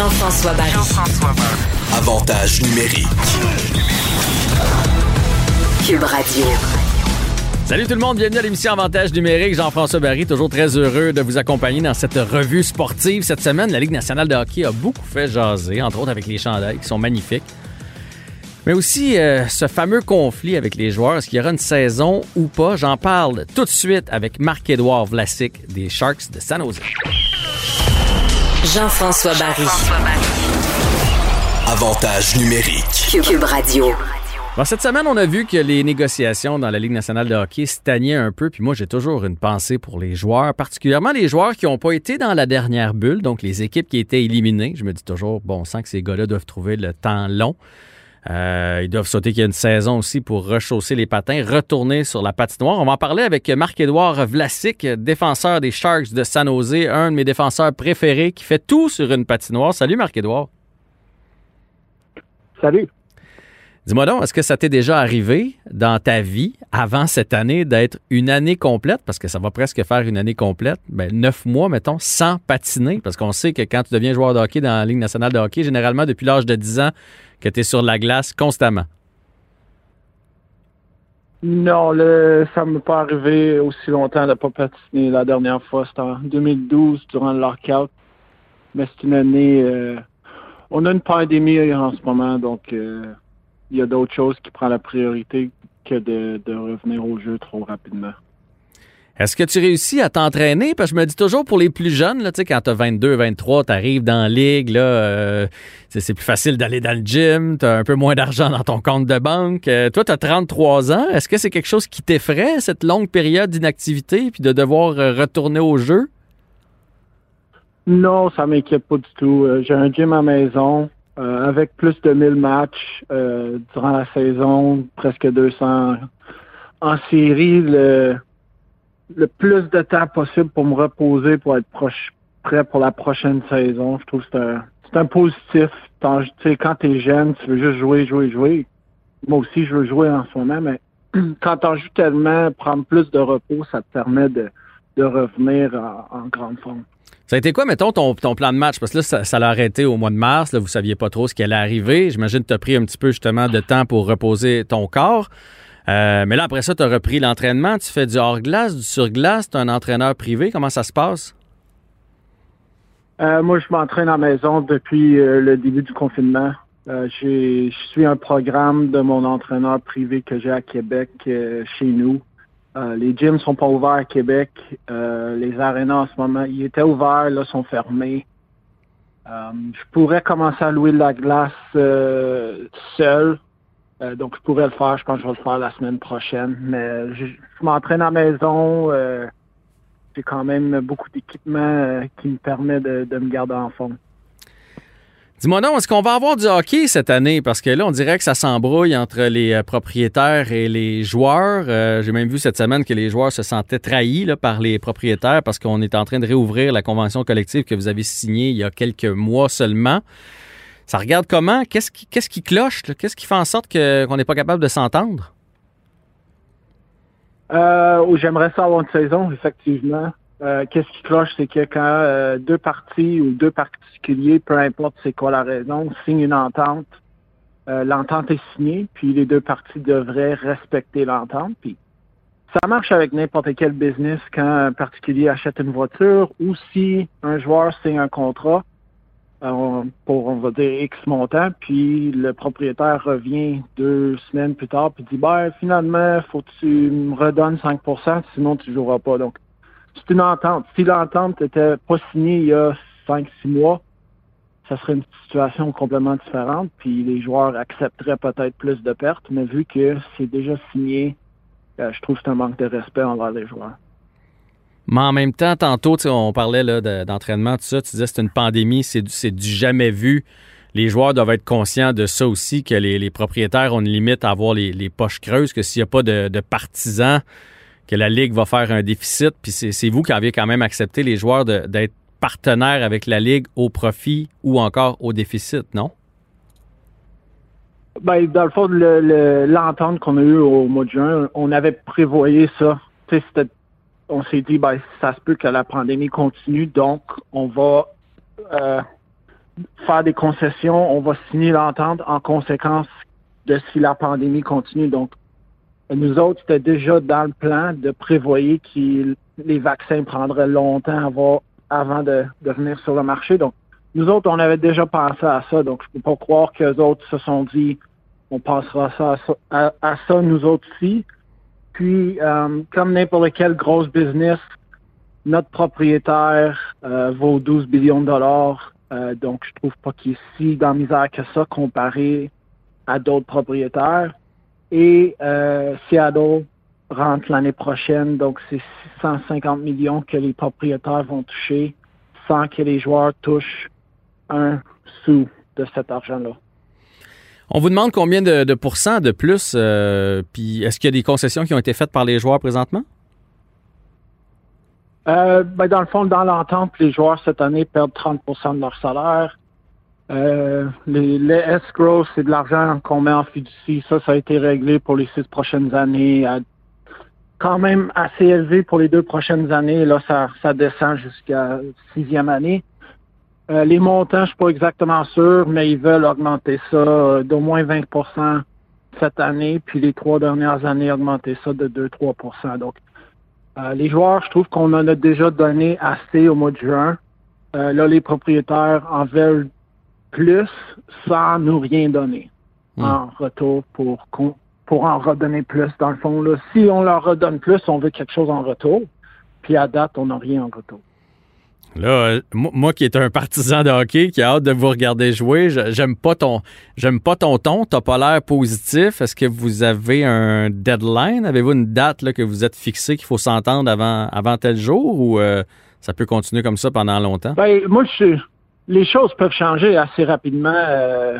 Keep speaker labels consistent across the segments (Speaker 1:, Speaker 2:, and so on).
Speaker 1: Jean-François Barry.
Speaker 2: Avantage numérique.
Speaker 1: Cube Radio.
Speaker 3: Salut tout le monde, bienvenue à l'émission Avantage numérique. Jean-François Barry, toujours très heureux de vous accompagner dans cette revue sportive. Cette semaine, la Ligue nationale de hockey a beaucoup fait jaser, entre autres avec les chandails qui sont magnifiques. Mais aussi euh, ce fameux conflit avec les joueurs, est-ce qu'il y aura une saison ou pas? J'en parle tout de suite avec Marc-Édouard Vlasic des Sharks de San Jose.
Speaker 1: Jean-François Barry.
Speaker 2: Avantage numérique.
Speaker 1: Cube Radio.
Speaker 3: Bon, cette semaine, on a vu que les négociations dans la Ligue nationale de hockey stagnaient un peu, puis moi, j'ai toujours une pensée pour les joueurs, particulièrement les joueurs qui n'ont pas été dans la dernière bulle, donc les équipes qui étaient éliminées. Je me dis toujours, bon, on sent que ces gars-là doivent trouver le temps long. Euh, ils doivent sauter qu'il y a une saison aussi pour rechausser les patins, retourner sur la patinoire. On va en parler avec Marc-Édouard Vlasic, défenseur des Sharks de San Jose, un de mes défenseurs préférés qui fait tout sur une patinoire. Salut Marc-Édouard.
Speaker 4: Salut.
Speaker 3: Dis-moi donc, est-ce que ça t'est déjà arrivé dans ta vie, avant cette année, d'être une année complète, parce que ça va presque faire une année complète, ben, neuf mois, mettons, sans patiner, parce qu'on sait que quand tu deviens joueur de hockey dans la Ligue nationale de hockey, généralement depuis l'âge de 10 ans, que tu es sur la glace constamment?
Speaker 4: Non, le, ça ne m'est pas arrivé aussi longtemps de ne pas patiner. La dernière fois, c'était en 2012, durant le lockout. Mais c'est une année... euh, on a une pandémie en ce moment, donc euh, il y a d'autres choses qui prennent la priorité que de, de revenir au jeu trop rapidement.
Speaker 3: Est-ce que tu réussis à t'entraîner? Parce que je me dis toujours pour les plus jeunes, là, quand tu as 22, 23, tu arrives dans la ligue, là, euh, c'est plus facile d'aller dans le gym, tu as un peu moins d'argent dans ton compte de banque. Euh, toi, tu as 33 ans. Est-ce que c'est quelque chose qui t'effraie, cette longue période d'inactivité, puis de devoir euh, retourner au jeu?
Speaker 4: Non, ça m'inquiète pas du tout. J'ai un gym à maison avec plus de 1000 matchs durant la saison, presque 200 en série. Le, le plus de temps possible pour me reposer, pour être prêt pour la prochaine saison. Je trouve que c'est un, un positif. Tant- Tu quand t'es jeune, tu veux juste jouer, jouer, jouer. Moi aussi, je veux jouer en ce moment, mais quand t'en joues tellement, prendre plus de repos, ça te permet de, de revenir en, grande forme.
Speaker 3: Ça a été quoi, mettons, ton, plan de match? Parce que là, ça, ça l'a arrêté au mois de mars. Là, vous saviez pas trop ce qui allait arriver. J'imagine que tu as pris un petit peu justement de temps pour reposer ton corps. Euh, mais là, après ça, tu as repris l'entraînement. Tu fais du hors-glace, du sur-glace. Tu un entraîneur privé. Comment ça se passe?
Speaker 4: Euh, moi, je m'entraîne à la maison depuis euh, le début du confinement. Je suis un programme de mon entraîneur privé que j'ai à Québec chez nous. Les gyms sont pas ouverts à Québec. Les arénas en ce moment, ils étaient ouverts, là, sont fermés. Je pourrais commencer à louer de la glace seul. Euh, donc, je pourrais le faire. Je pense que je vais le faire la semaine prochaine. Mais je, m'entraîne à la maison. euh, j'ai quand même beaucoup d'équipement euh, qui me permet de, me garder en forme.
Speaker 3: Dis-moi non, est-ce qu'on va avoir du hockey cette année? Parce que là, on dirait que ça s'embrouille entre les propriétaires et les joueurs. J'ai même vu cette semaine que les joueurs se sentaient trahis par les propriétaires parce qu'on est en train de réouvrir la convention collective que vous avez signée il y a quelques mois seulement. Ça regarde comment? Qu'est-ce qui, cloche? Qu'est-ce qui fait en sorte qu'on n'est pas capable de s'entendre?
Speaker 4: Euh, où j'aimerais ça avoir une saison, effectivement. Euh, Qu'est-ce qui cloche, c'est que quand euh, deux parties ou deux particuliers, peu importe c'est quoi la raison, signent une entente, l'entente est signée, puis les deux parties devraient respecter l'entente. Puis ça marche avec n'importe quel business quand un particulier achète une voiture ou si un joueur signe un contrat pour, on va dire, X montant, puis le propriétaire revient deux semaines plus tard, puis dit, ben, finalement, faut que tu me redonnes 5% sinon tu joueras pas. Donc, c'est une entente. Si l'entente n'était pas signée il y a 5-6 mois, ça serait une situation complètement différente, puis les joueurs accepteraient peut-être plus de pertes, mais vu que c'est déjà signé, euh, je trouve que c'est un manque de respect envers les joueurs.
Speaker 3: Mais en même temps, tantôt, on parlait d'entraînement, tout ça. Tu disais c'est une pandémie, c'est du, du jamais vu. Les joueurs doivent être conscients de ça aussi, que les, propriétaires ont une limite à avoir les, poches creuses, que s'il n'y a pas de, partisans, que la Ligue va faire un déficit. Puis c'est vous qui aviez quand même accepté les joueurs d'être partenaires avec la Ligue au profit ou encore au déficit, non?
Speaker 4: Ben, dans le fond, le- le- l'entente qu'on a eue au mois de juin, on avait prévoyé ça. C'était- on s'est dit, ben, ça se peut que la pandémie continue, donc on va euh, faire des concessions, on va signer l'entente en conséquence de si la pandémie continue. Donc, nous autres, c'était déjà dans le plan de prévoyer que les vaccins prendraient longtemps avant, avant de, venir sur le marché. Donc, nous autres, on avait déjà pensé à ça. Donc, je peux pas croire que les autres se sont dit, on passera ça à, à, ça nous autres aussi. Puis, euh, comme n'importe quel gros business, notre propriétaire euh, vaut 12 millions de dollars. Euh, donc, je trouve pas qu'il est si dans misère que ça comparé à d'autres propriétaires. Et Seattle rentre l'année prochaine, donc c'est 650 millions que les propriétaires vont toucher sans que les joueurs touchent un sou de cet argent-là.
Speaker 3: On vous demande combien de, de pourcents de plus, euh, puis est-ce qu'il y a des concessions qui ont été faites par les joueurs présentement?
Speaker 4: Euh, ben dans le fond, dans l'entente, les joueurs cette année perdent 30% de leur salaire. Euh, les, les escrows, c'est de l'argent qu'on met en fiducie. Ça, ça a été réglé pour les six prochaines années. Quand même assez élevé pour les deux prochaines années. Là, ça, ça descend jusqu'à sixième année. Euh, les montants, je suis pas exactement sûr, mais ils veulent augmenter ça euh, d'au moins 20% cette année, puis les trois dernières années, augmenter ça de 2-3% Donc, euh, les joueurs, je trouve qu'on en a déjà donné assez au mois de juin. Euh, là, les propriétaires en veulent plus sans nous rien donner
Speaker 3: Hmm.
Speaker 4: en retour pour pour en redonner plus. Dans le fond, là, si on leur redonne plus, on veut quelque chose en retour. Puis à date, on n'a rien en retour.
Speaker 3: Là, euh, moi, qui est un partisan de hockey, qui a hâte de vous regarder jouer, j'aime pas ton j'aime pas ton ton, t'as pas l'air positif. Est-ce que vous avez un deadline? Avez-vous une date là, que vous êtes fixé qu'il faut s'entendre avant, avant tel jour ou euh, ça peut continuer comme ça pendant longtemps?
Speaker 4: Ben, moi, je les choses peuvent changer assez rapidement. Euh,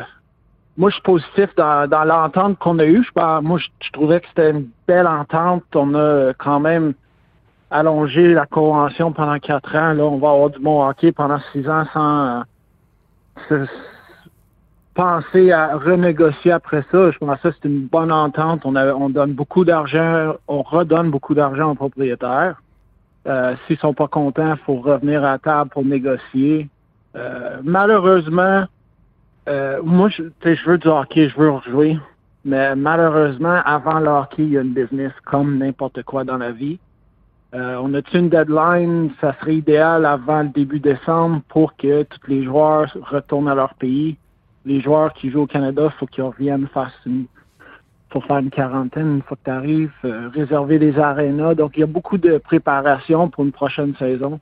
Speaker 4: moi, je suis positif dans, l'entente qu'on a eue. Je moi, je, je trouvais que c'était une belle entente. On a quand même allongé la convention pendant quatre ans. Là, on va avoir du bon hockey pendant six ans sans euh, se- penser à renégocier après ça. Je pense que c'est une bonne entente. On, donne beaucoup d'argent, on redonne beaucoup d'argent aux propriétaires. Euh, S'ils sont pas contents, il faut revenir à la table pour négocier. Euh, malheureusement, euh, moi, je, je veux du hockey, je veux rejouer. Mais malheureusement, avant le hockey, il y a une business comme n'importe quoi dans la vie. Euh, on a-tu une deadline? Ça serait idéal avant le début décembre pour que tous les joueurs retournent à leur pays. Les joueurs qui jouent au Canada, il faut qu'ils reviennent faire une, faut faire une quarantaine une fois que tu arrives, réserver des arénas. Donc, il y a beaucoup de préparation pour une prochaine saison.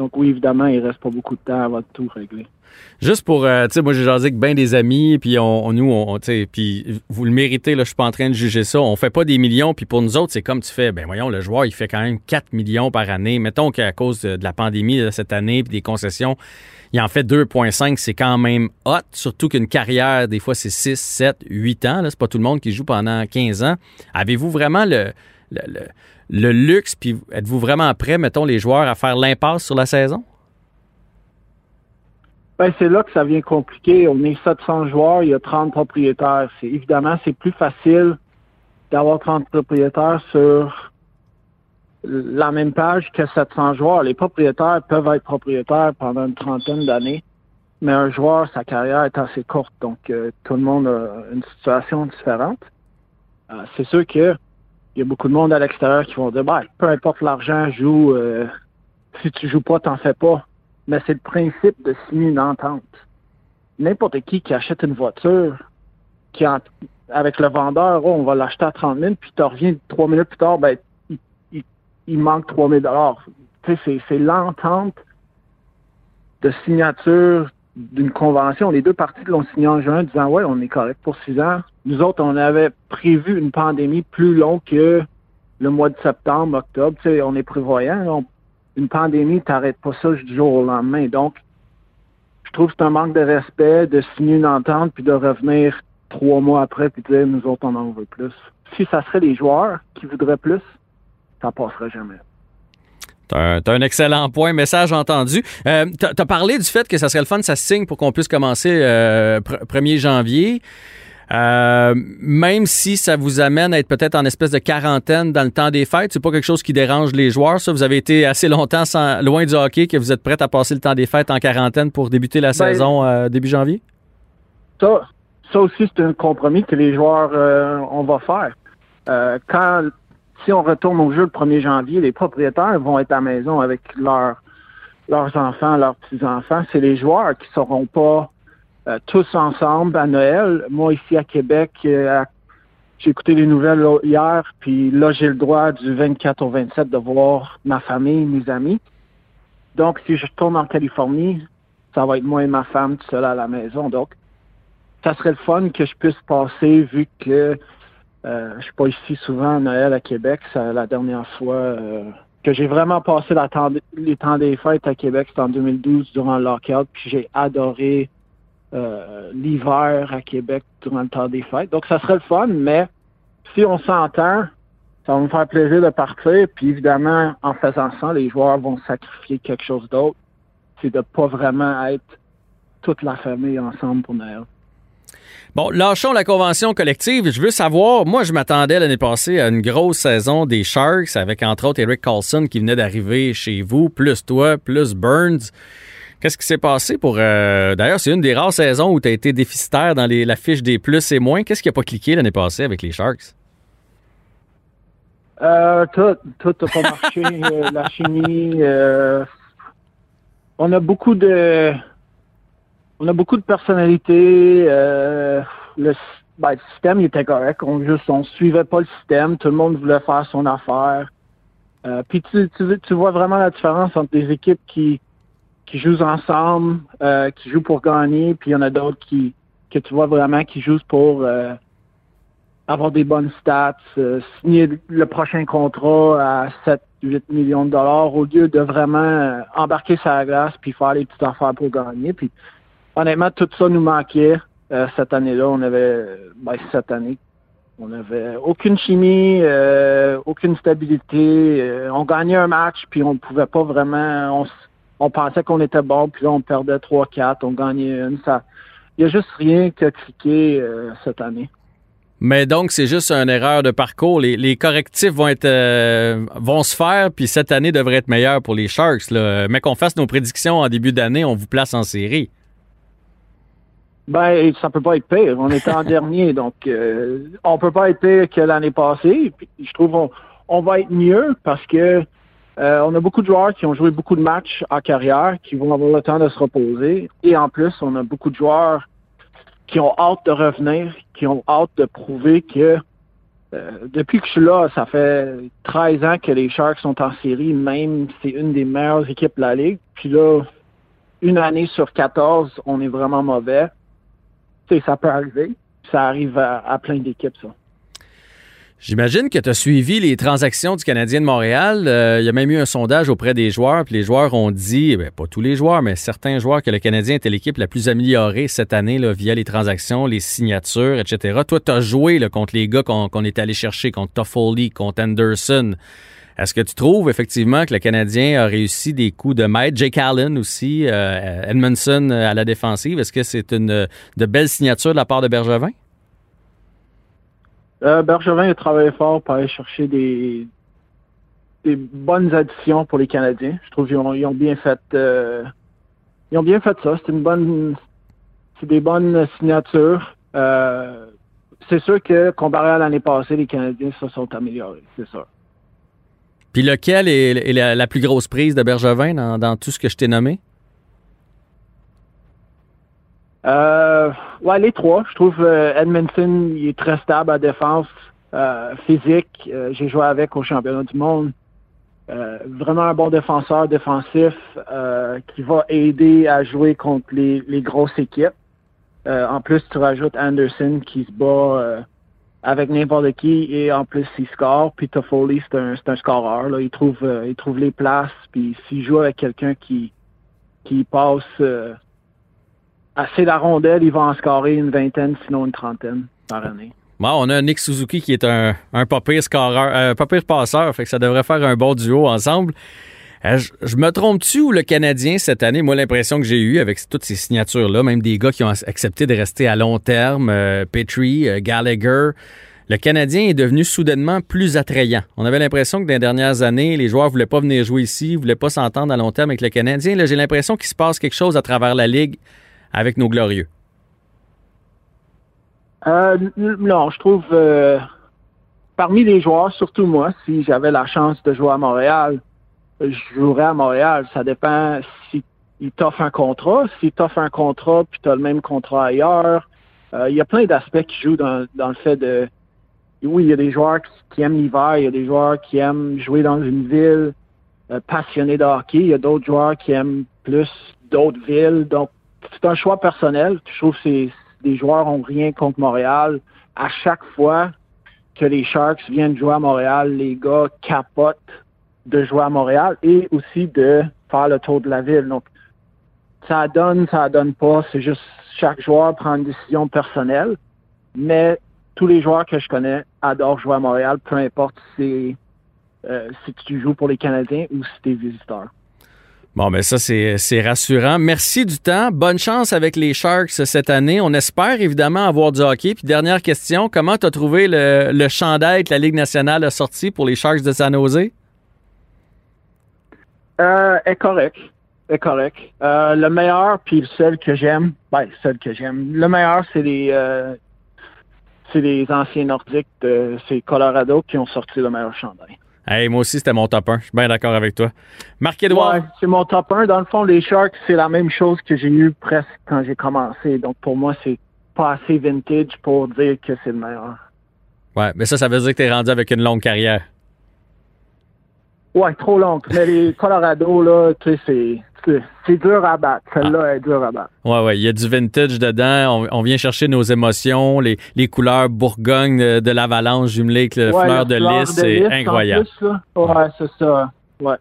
Speaker 4: Donc oui, évidemment, il reste pas beaucoup de temps avant de tout régler.
Speaker 3: Juste pour, euh, tu sais, moi j'ai jasé avec bien des amis, puis on, on- nous, on, puis vous le méritez, là, je suis pas en train de juger ça. On fait pas des millions, puis pour nous autres, c'est comme tu fais, ben voyons, le joueur, il fait quand même 4 millions par année. Mettons qu'à cause de, la pandémie cette année, puis des concessions, il en fait 2,5, c'est quand même hot, surtout qu'une carrière, des fois, c'est 6, 7, 8 ans. là. C'est pas tout le monde qui joue pendant 15 ans. Avez-vous vraiment le, le- le luxe, puis êtes-vous vraiment prêt, mettons, les joueurs, à faire l'impasse sur la saison?
Speaker 4: Ben, c'est là que ça devient compliqué. On est 700 joueurs, il y a 30 propriétaires. C'est évidemment c'est plus facile d'avoir 30 propriétaires sur la même page que 700 joueurs. Les propriétaires peuvent être propriétaires pendant une trentaine d'années, mais un joueur, sa carrière est assez courte, donc euh, tout le monde a une situation différente. Euh, c'est sûr que il y a beaucoup de monde à l'extérieur qui vont dire, ben, peu importe l'argent, joue. euh, si tu joues pas, t'en fais pas mais c'est le principe de signer une entente. N'importe qui qui achète une voiture, qui avec le vendeur, oh, on va l'acheter à 30 000, puis tu reviens trois minutes plus tard, ben, il, il- il manque 3 000 Tu sais, c'est- c'est l'entente de signature d'une convention. Les deux parties l'ont signé en juin, disant, ouais, on est correct pour six ans. Nous autres, on avait prévu une pandémie plus longue que le mois de septembre, octobre. Tu sais, on est prévoyant. une pandémie, t'arrêtes pas ça du jour au lendemain. Donc, je trouve que c'est un manque de respect de signer une entente puis de revenir trois mois après puis de dire nous autres on en veut plus. Si ça serait les joueurs qui voudraient plus, ça passerait jamais.
Speaker 3: T'as un, excellent point, message entendu. Euh, t'as, parlé du fait que ça serait le fun, ça se signe pour qu'on puisse commencer euh, pr- 1er janvier. Euh, même si ça vous amène à être peut-être en espèce de quarantaine dans le temps des fêtes, c'est pas quelque chose qui dérange les joueurs, ça? Vous avez été assez longtemps sans, loin du hockey que vous êtes prêts à passer le temps des fêtes en quarantaine pour débuter la
Speaker 4: Ben,
Speaker 3: saison euh, début janvier?
Speaker 4: Ça, ça aussi, c'est un compromis que les joueurs, euh, on va faire. Euh, quand, si on retourne au jeu le 1er janvier, les propriétaires vont être à la maison avec leurs leurs enfants, leurs petits-enfants. C'est les joueurs qui seront pas euh, tous ensemble à Noël. Moi, ici à Québec, euh, j'ai écouté les nouvelles hier, puis là, j'ai le droit du 24 au 27 de voir ma famille, mes amis. Donc, si je retourne en Californie, ça va être moi et ma femme tout seul à la maison. Donc, ça serait le fun que je puisse passer vu que euh, je suis pas ici souvent à Noël à Québec. C'est la dernière fois euh, que j'ai vraiment passé temps- les temps des fêtes à Québec, c'était en 2012 durant le lockout. Puis j'ai adoré euh, l'hiver à Québec durant le temps des fêtes. Donc ça serait le fun, mais si on s'entend, ça va me faire plaisir de partir. Puis évidemment, en faisant ça, les joueurs vont sacrifier quelque chose d'autre. C'est de pas vraiment être toute la famille ensemble pour Noël.
Speaker 3: Bon, lâchons la convention collective. Je veux savoir, moi, je m'attendais l'année passée à une grosse saison des Sharks avec, entre autres, Eric Carlson qui venait d'arriver chez vous, plus toi, plus Burns. Qu'est-ce qui s'est passé pour. euh, D'ailleurs, c'est une des rares saisons où tu as été déficitaire dans les, la fiche des plus et moins. Qu'est-ce qui n'a pas cliqué l'année passée avec les Sharks?
Speaker 4: Euh, tout, tout n'a pas marché. euh, la chimie. euh, on a beaucoup de. On a beaucoup de personnalités. euh, le, ben, le système il était correct. On juste on suivait pas le système. Tout le monde voulait faire son affaire. Euh, puis tu, tu, tu vois vraiment la différence entre des équipes qui qui jouent ensemble, euh, qui jouent pour gagner, puis il y en a d'autres qui que tu vois vraiment qui jouent pour euh, avoir des bonnes stats, euh, signer le prochain contrat à 7, 8 millions de dollars au lieu de vraiment euh, embarquer la glace puis faire les petites affaires pour gagner. Puis honnêtement, tout ça nous manquait euh, cette année-là. On avait ben, cette année. On avait aucune chimie, euh, aucune stabilité. On gagnait un match, puis on pouvait pas vraiment. On, on pensait qu'on était bon, puis là on perdait 3-4, on gagnait une. Ça, il y a juste rien qui a cliqué euh, cette année.
Speaker 3: Mais donc, c'est juste une erreur de parcours. Les, les correctifs vont être euh, vont se faire, puis cette année devrait être meilleure pour les Sharks. Là. Mais qu'on fasse nos prédictions en début d'année, on vous place en série.
Speaker 4: Ben, ça peut pas être pire. On était en dernier, donc euh, on peut pas être pire que l'année passée. Puis, je trouve on, on va être mieux parce que euh, on a beaucoup de joueurs qui ont joué beaucoup de matchs en carrière, qui vont avoir le temps de se reposer. Et en plus, on a beaucoup de joueurs qui ont hâte de revenir, qui ont hâte de prouver que euh, depuis que je suis là, ça fait 13 ans que les Sharks sont en série, même c'est une des meilleures équipes de la Ligue. Puis là, une année sur 14, on est vraiment mauvais. Sais, ça peut arriver. Ça arrive à, à plein d'équipes, ça.
Speaker 3: J'imagine que tu as suivi les transactions du Canadien de Montréal. Euh, il y a même eu un sondage auprès des joueurs, puis les joueurs ont dit, ben, pas tous les joueurs, mais certains joueurs, que le Canadien était l'équipe la plus améliorée cette année là, via les transactions, les signatures, etc. Toi, tu as joué là, contre les gars qu'on est allé chercher, contre Toffoli, contre Anderson. Est-ce que tu trouves effectivement que le Canadien a réussi des coups de maître? Jake Allen aussi, euh, Edmondson euh, à la défensive. Est-ce que c'est une de belles signatures de la part de Bergevin?
Speaker 4: Euh, Bergevin a travaillé fort pour aller chercher des, bonnes additions pour les Canadiens. Je trouve qu'ils ont, bien fait euh, ils ont bien fait ça. C'est une bonne c'est des bonnes signatures. Euh, c'est sûr que comparé à l'année passée, les Canadiens se sont améliorés, c'est sûr.
Speaker 3: Puis lequel est, la, plus grosse prise de Bergevin dans tout ce que je t'ai nommé?
Speaker 4: Euh, ouais, les trois. Je trouve euh, Edmondson, il est très stable à défense, euh, physique. Euh, J'ai joué avec au championnat du monde. Euh, vraiment un bon défenseur défensif euh, qui va aider à jouer contre les, les grosses équipes. En plus, tu rajoutes Anderson qui se bat avec n'importe qui et en plus il score. Puis Toffoli, c'est un, un scoreur. Là. Il trouve il trouve les places. Puis s'il joue avec quelqu'un qui qui passe assez la rondelle, il va en scorer une vingtaine, sinon une trentaine par année.
Speaker 3: Bon, on a Nick Suzuki qui est un, un pas pire scoreur, pire passeur, fait que ça devrait faire un bon duo ensemble. Euh, je, me trompe-tu ou le Canadien cette année, moi l'impression que j'ai eue avec toutes ces signatures-là, même des gars qui ont accepté de rester à long terme, euh, Petrie, euh, Gallagher, le Canadien est devenu soudainement plus attrayant. On avait l'impression que dans les dernières années, les joueurs voulaient pas venir jouer ici, voulaient pas s'entendre à long terme avec le Canadien. Là, j'ai l'impression qu'il se passe quelque chose à travers la Ligue avec nos glorieux.
Speaker 4: Euh, non, je trouve euh, parmi les joueurs, surtout moi, si j'avais la chance de jouer à Montréal, je jouerais à Montréal. Ça dépend si il t'offre un contrat. Si t'offre un contrat puis tu as le même contrat ailleurs, euh, il y a plein d'aspects qui jouent dans, le fait de oui, il y a des joueurs qui, aiment l'hiver, il y a des joueurs qui aiment jouer dans une ville euh, passionnée de hockey, il y a d'autres joueurs qui aiment plus d'autres villes. Donc, c'est un choix personnel. Je trouve que des joueurs ont rien contre Montréal. À chaque fois que les Sharks viennent jouer à Montréal, les gars capotent de jouer à Montréal et aussi de faire le tour de la ville. Donc, ça donne, ça donne pas. C'est juste chaque joueur prend une décision personnelle. Mais tous les joueurs que je connais adorent jouer à Montréal, peu importe si, euh, si tu joues pour les Canadiens ou si tu es visiteur.
Speaker 3: Bon, mais ben ça, c'est rassurant. Merci du temps. Bonne chance avec les Sharks cette année. On espère évidemment avoir du hockey. Puis dernière question, comment tu as trouvé le, le chandail que la Ligue nationale a sorti pour les Sharks de San Jose?
Speaker 4: Euh, est correct. Est correct. Euh, le meilleur, puis le seul que j'aime, ben, seul que j'aime. Le meilleur, c'est les, euh, les anciens Nordiques, c'est Colorado qui ont sorti le meilleur chandail.
Speaker 3: Hey, moi aussi, c'était mon top 1. Je suis bien d'accord avec toi. Marc-Edouard. Ouais,
Speaker 4: c'est mon top 1. Dans le fond, les Sharks, c'est la même chose que j'ai eu presque quand j'ai commencé. Donc, pour moi, c'est pas assez vintage pour dire que c'est le meilleur.
Speaker 3: Ouais, mais ça, ça veut dire que tu es rendu avec une longue carrière.
Speaker 4: Ouais, trop longue. Mais les Colorado, là, tu sais, c'est c'est dur à battre. Celle-là ah. est dure à battre.
Speaker 3: Ouais, ouais. Il y a du vintage dedans. On, vient chercher nos émotions, les, les couleurs Bourgogne de, l'avalanche jumelée avec le fleur de lys. C'est incroyable.
Speaker 4: ouais, c'est ça. Ouais.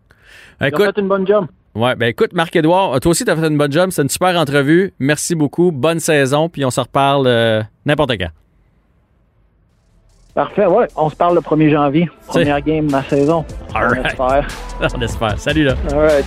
Speaker 4: Écoute, fait une bonne job.
Speaker 3: Ouais, ben écoute, Marc-Edouard, toi aussi, tu as fait une bonne job. C'est une super entrevue. Merci beaucoup. Bonne saison. Puis on se reparle euh, n'importe quand.
Speaker 4: Parfait, ouais. On se parle le 1er janvier. Première game de ma saison.
Speaker 3: All on espère. On espère. Salut, là.
Speaker 4: All right.